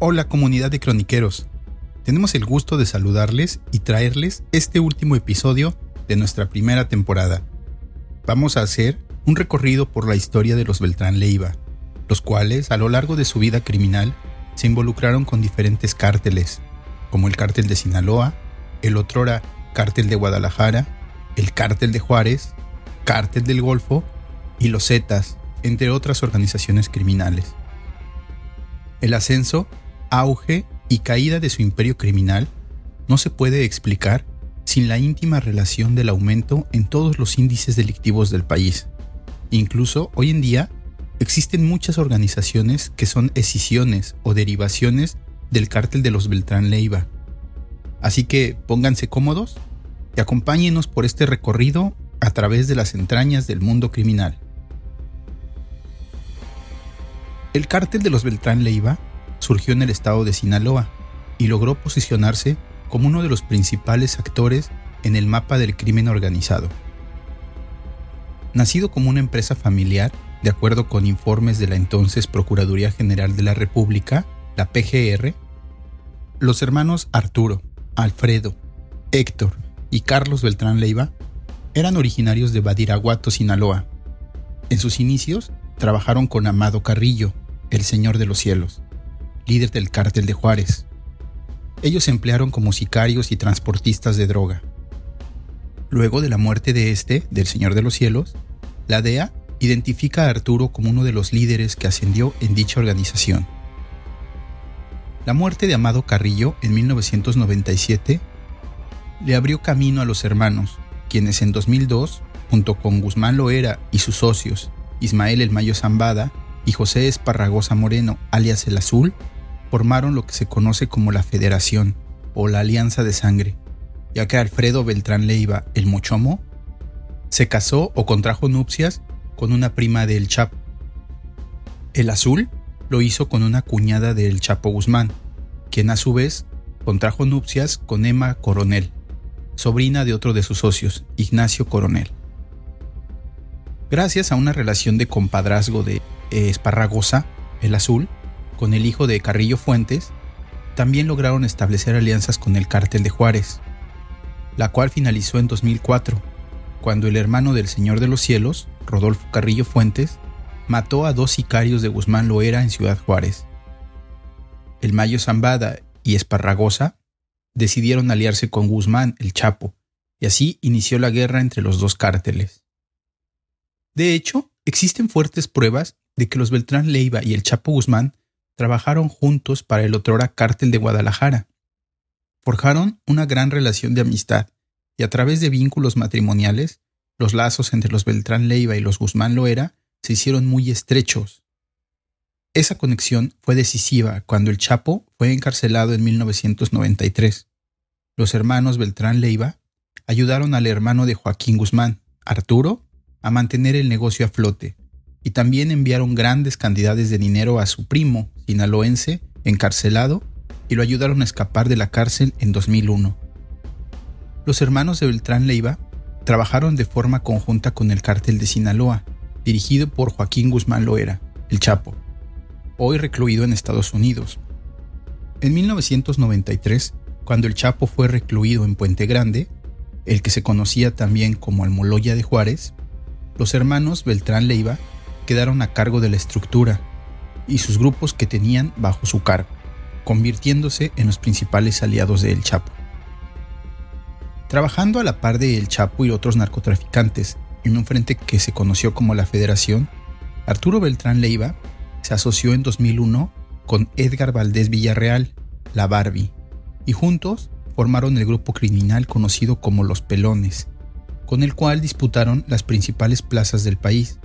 Hola comunidad de croniqueros. Tenemos el gusto de saludarles y traerles este último episodio de nuestra primera temporada. Vamos a hacer un recorrido por la historia de los Beltrán Leiva, los cuales a lo largo de su vida criminal se involucraron con diferentes cárteles, como el cártel de Sinaloa, el otrora cártel de Guadalajara, el cártel de Juárez, cártel del Golfo y los Zetas, entre otras organizaciones criminales. El ascenso, auge y caída de su imperio criminal no se puede explicar sin la íntima relación del aumento en todos los índices delictivos del país. Incluso hoy en día existen muchas organizaciones que son escisiones o derivaciones del cártel de los Beltrán Leiva. Así que pónganse cómodos y acompáñenos por este recorrido a través de las entrañas del mundo criminal. El cártel de los Beltrán Leiva surgió en el estado de Sinaloa y logró posicionarse como uno de los principales actores en el mapa del crimen organizado. Nacido como una empresa familiar, de acuerdo con informes de la entonces Procuraduría General de la República, la PGR, los hermanos Arturo, Alfredo, Héctor y Carlos Beltrán Leiva eran originarios de Badiraguato, Sinaloa. En sus inicios trabajaron con Amado Carrillo, el Señor de los Cielos, líder del cártel de Juárez. Ellos se emplearon como sicarios y transportistas de droga. Luego de la muerte de este, del Señor de los Cielos, la DEA identifica a Arturo como uno de los líderes que ascendió en dicha organización. La muerte de Amado Carrillo en 1997 le abrió camino a los hermanos, quienes en 2002, junto con Guzmán Loera y sus socios, Ismael El Mayo Zambada y José Esparragosa Moreno, alias El Azul, formaron lo que se conoce como la Federación o la Alianza de Sangre, ya que Alfredo Beltrán Leiva, el Mochomo, se casó o contrajo nupcias con una prima del Chapo. El Azul lo hizo con una cuñada del Chapo Guzmán, quien a su vez contrajo nupcias con Emma Coronel, sobrina de otro de sus socios, Ignacio Coronel. Gracias a una relación de compadrazgo de Esparragosa, el Azul, con el hijo de Carrillo Fuentes, también lograron establecer alianzas con el cártel de Juárez, la cual finalizó en 2004, cuando el hermano del Señor de los Cielos, Rodolfo Carrillo Fuentes, mató a dos sicarios de Guzmán Loera en Ciudad Juárez. El Mayo Zambada y Esparragosa decidieron aliarse con Guzmán, el Chapo, y así inició la guerra entre los dos cárteles. De hecho, existen fuertes pruebas de que los Beltrán Leiva y el Chapo Guzmán trabajaron juntos para el otrora cártel de Guadalajara. Forjaron una gran relación de amistad y a través de vínculos matrimoniales, los lazos entre los Beltrán Leiva y los Guzmán Loera se hicieron muy estrechos. Esa conexión fue decisiva cuando el Chapo fue encarcelado en 1993. Los hermanos Beltrán Leiva ayudaron al hermano de Joaquín Guzmán, Arturo, a mantener el negocio a flote y también enviaron grandes cantidades de dinero a su primo sinaloense encarcelado y lo ayudaron a escapar de la cárcel en 2001. Los hermanos de Beltrán Leiva trabajaron de forma conjunta con el cártel de Sinaloa, dirigido por Joaquín Guzmán Loera, el Chapo, hoy recluido en Estados Unidos. En 1993, cuando el Chapo fue recluido en Puente Grande, el que se conocía también como Almoloya de Juárez, los hermanos Beltrán Leiva quedaron a cargo de la estructura y sus grupos que tenían bajo su cargo, convirtiéndose en los principales aliados de El Chapo. Trabajando a la par de El Chapo y otros narcotraficantes en un frente que se conoció como la Federación, Arturo Beltrán Leiva se asoció en 2001 con Edgar Valdés Villarreal, la Barbie, y juntos formaron el grupo criminal conocido como Los Pelones, con el cual disputaron las principales plazas del país,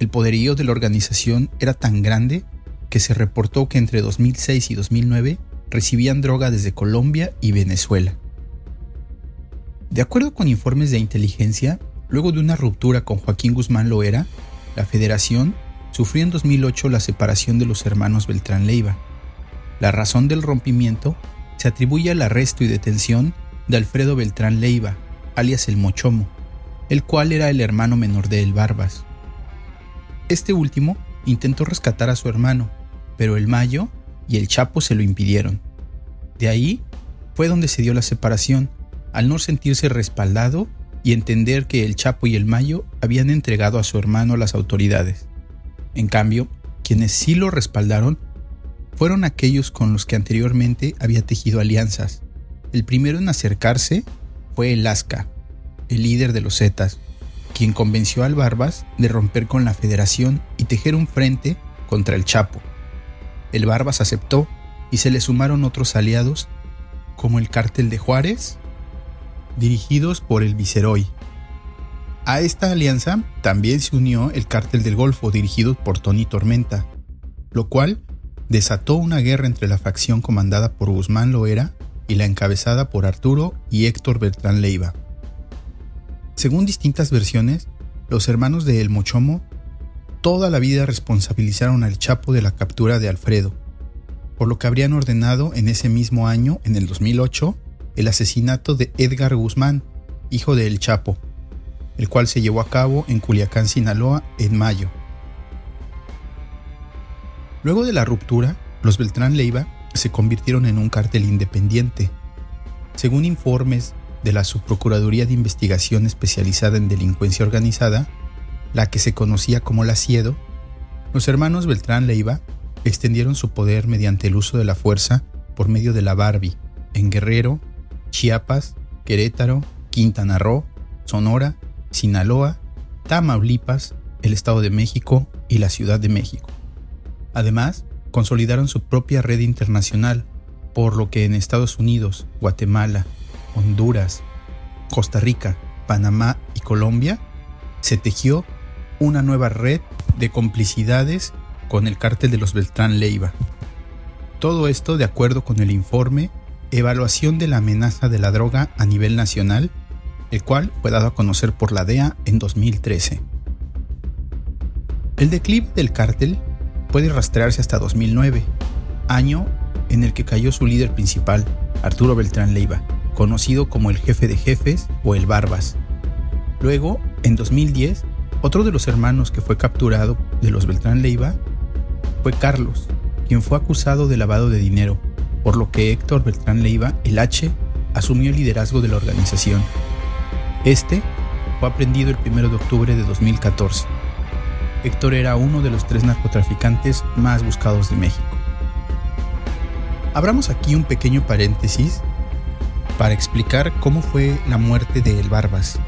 el poderío de la organización era tan grande que se reportó que entre 2006 y 2009 recibían droga desde Colombia y Venezuela. De acuerdo con informes de inteligencia, luego de una ruptura con Joaquín Guzmán Loera, la federación sufrió en 2008 la separación de los hermanos Beltrán Leiva. La razón del rompimiento se atribuye al arresto y detención de Alfredo Beltrán Leiva, alias el Mochomo, el cual era el hermano menor de El Barbas. Este último intentó rescatar a su hermano, pero el Mayo y el Chapo se lo impidieron. De ahí fue donde se dio la separación, al no sentirse respaldado y entender que el Chapo y el Mayo habían entregado a su hermano a las autoridades. En cambio, quienes sí lo respaldaron fueron aquellos con los que anteriormente había tejido alianzas. El primero en acercarse fue el Lasca, el líder de los Zetas, quien convenció al Barbas de romper con la federación y tejer un frente contra el Chapo. El Barbas aceptó y se le sumaron otros aliados como el cártel de Juárez, dirigidos por el Viceroy. A esta alianza también se unió el cártel del Golfo dirigido por Tony Tormenta, lo cual desató una guerra entre la facción comandada por Guzmán Loera y la encabezada por Arturo y Héctor Bertrán Leiva. Según distintas versiones, los hermanos de El Mochomo toda la vida responsabilizaron al Chapo de la captura de Alfredo, por lo que habrían ordenado en ese mismo año, en el 2008, el asesinato de Edgar Guzmán, hijo de El Chapo, el cual se llevó a cabo en Culiacán, Sinaloa, en mayo. Luego de la ruptura, los Beltrán Leiva se convirtieron en un cártel independiente. Según informes de la Subprocuraduría de Investigación Especializada en Delincuencia Organizada, la que se conocía como la Ciedo, los hermanos Beltrán Leiva extendieron su poder mediante el uso de la fuerza por medio de la Barbie en Guerrero, Chiapas, Querétaro, Quintana Roo, Sonora, Sinaloa, Tamaulipas, el Estado de México y la Ciudad de México. Además, consolidaron su propia red internacional, por lo que en Estados Unidos, Guatemala, Honduras, Costa Rica, Panamá y Colombia se tejió una nueva red de complicidades con el cártel de los Beltrán Leiva. Todo esto de acuerdo con el informe Evaluación de la amenaza de la droga a nivel nacional, el cual fue dado a conocer por la DEA en 2013. El declive del cártel puede rastrearse hasta 2009, año en el que cayó su líder principal, Arturo Beltrán Leiva, conocido como el jefe de jefes o el Barbas. Luego, en 2010, otro de los hermanos que fue capturado de los Beltrán Leiva fue Carlos, quien fue acusado de lavado de dinero, por lo que Héctor Beltrán Leiva, el H, asumió el liderazgo de la organización. Este fue aprendido el 1 de octubre de 2014. Héctor era uno de los tres narcotraficantes más buscados de México. Abramos aquí un pequeño paréntesis para explicar cómo fue la muerte de El Barbas,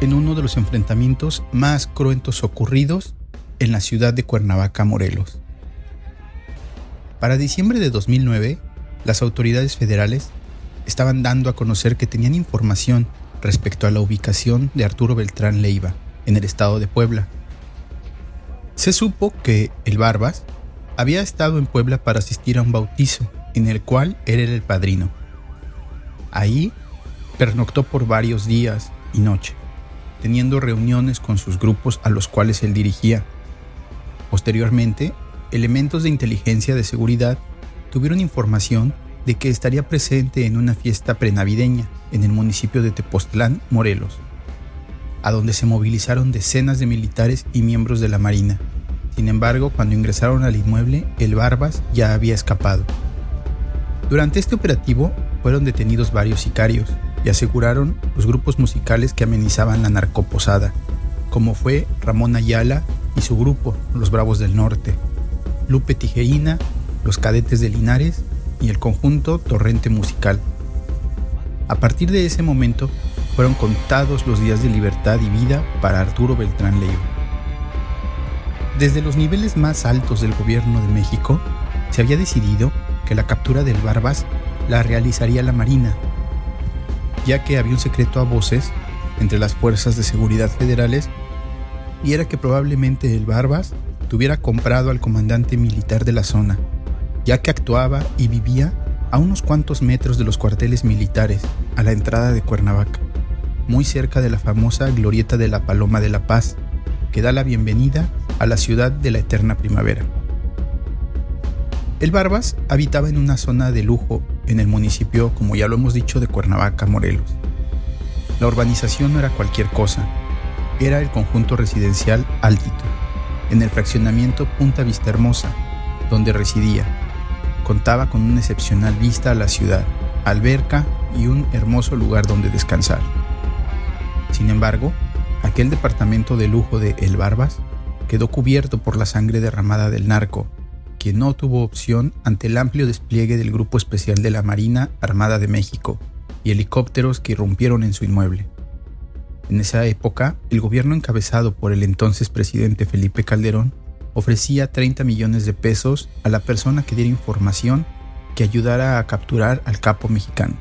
en uno de los enfrentamientos más cruentos ocurridos en la ciudad de Cuernavaca, Morelos. Para diciembre de 2009, las autoridades federales estaban dando a conocer que tenían información respecto a la ubicación de Arturo Beltrán Leiva en el estado de Puebla. Se supo que el Barbas había estado en Puebla para asistir a un bautizo en el cual era el padrino. Ahí pernoctó por varios días y noches teniendo reuniones con sus grupos a los cuales él dirigía. Posteriormente, elementos de inteligencia de seguridad tuvieron información de que estaría presente en una fiesta prenavideña en el municipio de Tepoztlán, Morelos, a donde se movilizaron decenas de militares y miembros de la Marina. Sin embargo, cuando ingresaron al inmueble, el Barbas ya había escapado. Durante este operativo fueron detenidos varios sicarios, y aseguraron los grupos musicales que amenizaban la narcoposada, como fue Ramón Ayala y su grupo, los Bravos del Norte, Lupe Tijeína, los Cadetes de Linares y el conjunto Torrente Musical. A partir de ese momento, fueron contados los días de libertad y vida para Arturo Beltrán Leiva. Desde los niveles más altos del gobierno de México, se había decidido que la captura del Barbas la realizaría la Marina ya que había un secreto a voces entre las fuerzas de seguridad federales y era que probablemente el Barbas tuviera comprado al comandante militar de la zona, ya que actuaba y vivía a unos cuantos metros de los cuarteles militares a la entrada de Cuernavaca, muy cerca de la famosa glorieta de la Paloma de la Paz, que da la bienvenida a la ciudad de la eterna primavera. El Barbas habitaba en una zona de lujo en el municipio, como ya lo hemos dicho, de Cuernavaca, Morelos. La urbanización no era cualquier cosa, era el conjunto residencial Altito, en el fraccionamiento Punta Vista Hermosa, donde residía, contaba con una excepcional vista a la ciudad, alberca y un hermoso lugar donde descansar. Sin embargo, aquel departamento de lujo de El Barbas quedó cubierto por la sangre derramada del narco, quien no tuvo opción ante el amplio despliegue del Grupo Especial de la Marina Armada de México y helicópteros que irrumpieron en su inmueble. En esa época, el gobierno encabezado por el entonces presidente Felipe Calderón ofrecía 30 millones de pesos a la persona que diera información que ayudara a capturar al capo mexicano.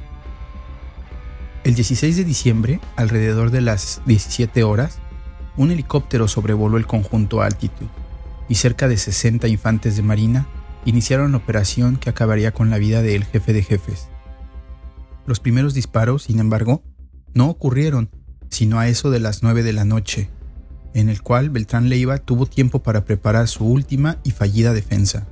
El 16 de diciembre, alrededor de las 17 horas, un helicóptero sobrevoló el conjunto a altitud y cerca de 60 infantes de marina iniciaron la operación que acabaría con la vida del jefe de jefes. Los primeros disparos, sin embargo, no ocurrieron sino a eso de las 9 de la noche, en el cual Beltrán Leiva tuvo tiempo para preparar su última y fallida defensa.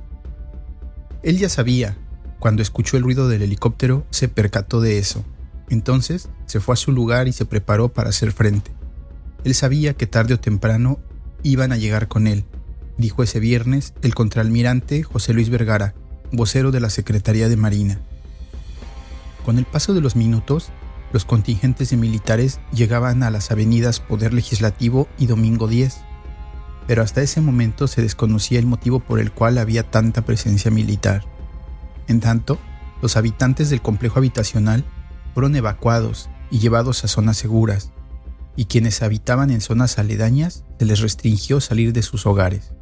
Él ya sabía, cuando escuchó el ruido del helicóptero, se percató de eso. Entonces se fue a su lugar y se preparó para hacer frente. Él sabía que tarde o temprano iban a llegar con él, dijo ese viernes el contraalmirante José Luis Vergara, vocero de la Secretaría de Marina. Con el paso de los minutos, los contingentes de militares llegaban a las avenidas Poder Legislativo y Domingo 10, pero hasta ese momento se desconocía el motivo por el cual había tanta presencia militar. En tanto, los habitantes del complejo habitacional fueron evacuados y llevados a zonas seguras, y quienes habitaban en zonas aledañas se les restringió salir de sus hogares.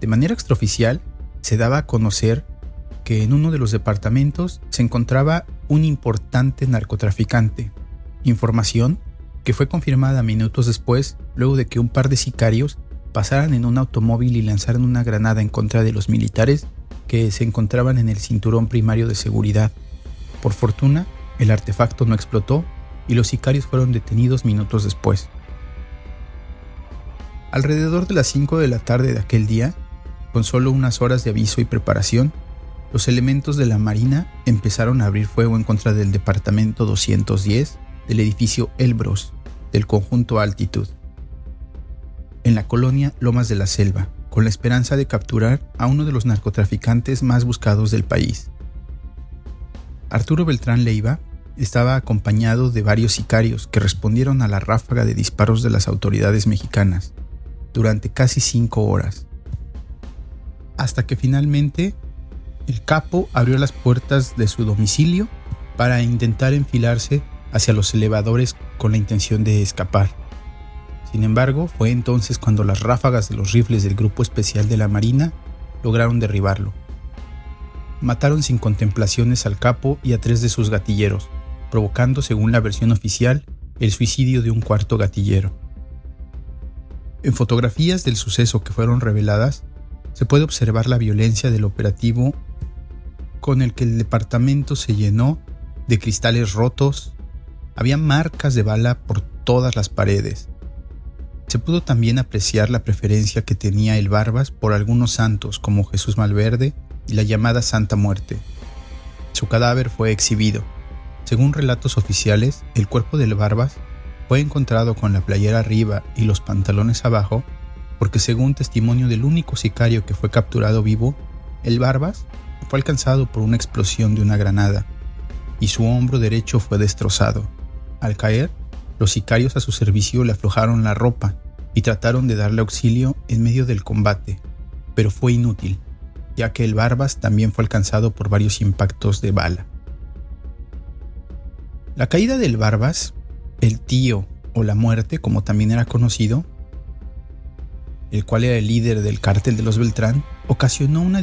De manera extraoficial, se daba a conocer que en uno de los departamentos se encontraba un importante narcotraficante, información que fue confirmada minutos después luego de que un par de sicarios pasaran en un automóvil y lanzaran una granada en contra de los militares que se encontraban en el cinturón primario de seguridad. Por fortuna, el artefacto no explotó y los sicarios fueron detenidos minutos después. Alrededor de las 5 de la tarde de aquel día, con solo unas horas de aviso y preparación, los elementos de la Marina empezaron a abrir fuego en contra del Departamento 210 del edificio Elbros del conjunto Altitud, en la colonia Lomas de la Selva, con la esperanza de capturar a uno de los narcotraficantes más buscados del país. Arturo Beltrán Leiva estaba acompañado de varios sicarios que respondieron a la ráfaga de disparos de las autoridades mexicanas durante casi cinco horas, hasta que finalmente el capo abrió las puertas de su domicilio para intentar enfilarse hacia los elevadores con la intención de escapar. Sin embargo, fue entonces cuando las ráfagas de los rifles del Grupo Especial de la Marina lograron derribarlo. Mataron sin contemplaciones al capo y a tres de sus gatilleros, provocando, según la versión oficial, el suicidio de un cuarto gatillero. En fotografías del suceso que fueron reveladas, se puede observar la violencia del operativo con el que el departamento se llenó de cristales rotos, había marcas de bala por todas las paredes. Se pudo también apreciar la preferencia que tenía el Barbas por algunos santos como Jesús Malverde y la llamada Santa Muerte. Su cadáver fue exhibido. Según relatos oficiales, el cuerpo del Barbas fue encontrado con la playera arriba y los pantalones abajo, porque según testimonio del único sicario que fue capturado vivo, el Barbas fue alcanzado por una explosión de una granada y su hombro derecho fue destrozado. Al caer, los sicarios a su servicio le aflojaron la ropa y trataron de darle auxilio en medio del combate, pero fue inútil, ya que el Barbas también fue alcanzado por varios impactos de bala. La caída del Barbas, el tío o la muerte, como también era conocido, el cual era el líder del cártel de los Beltrán, ocasionó una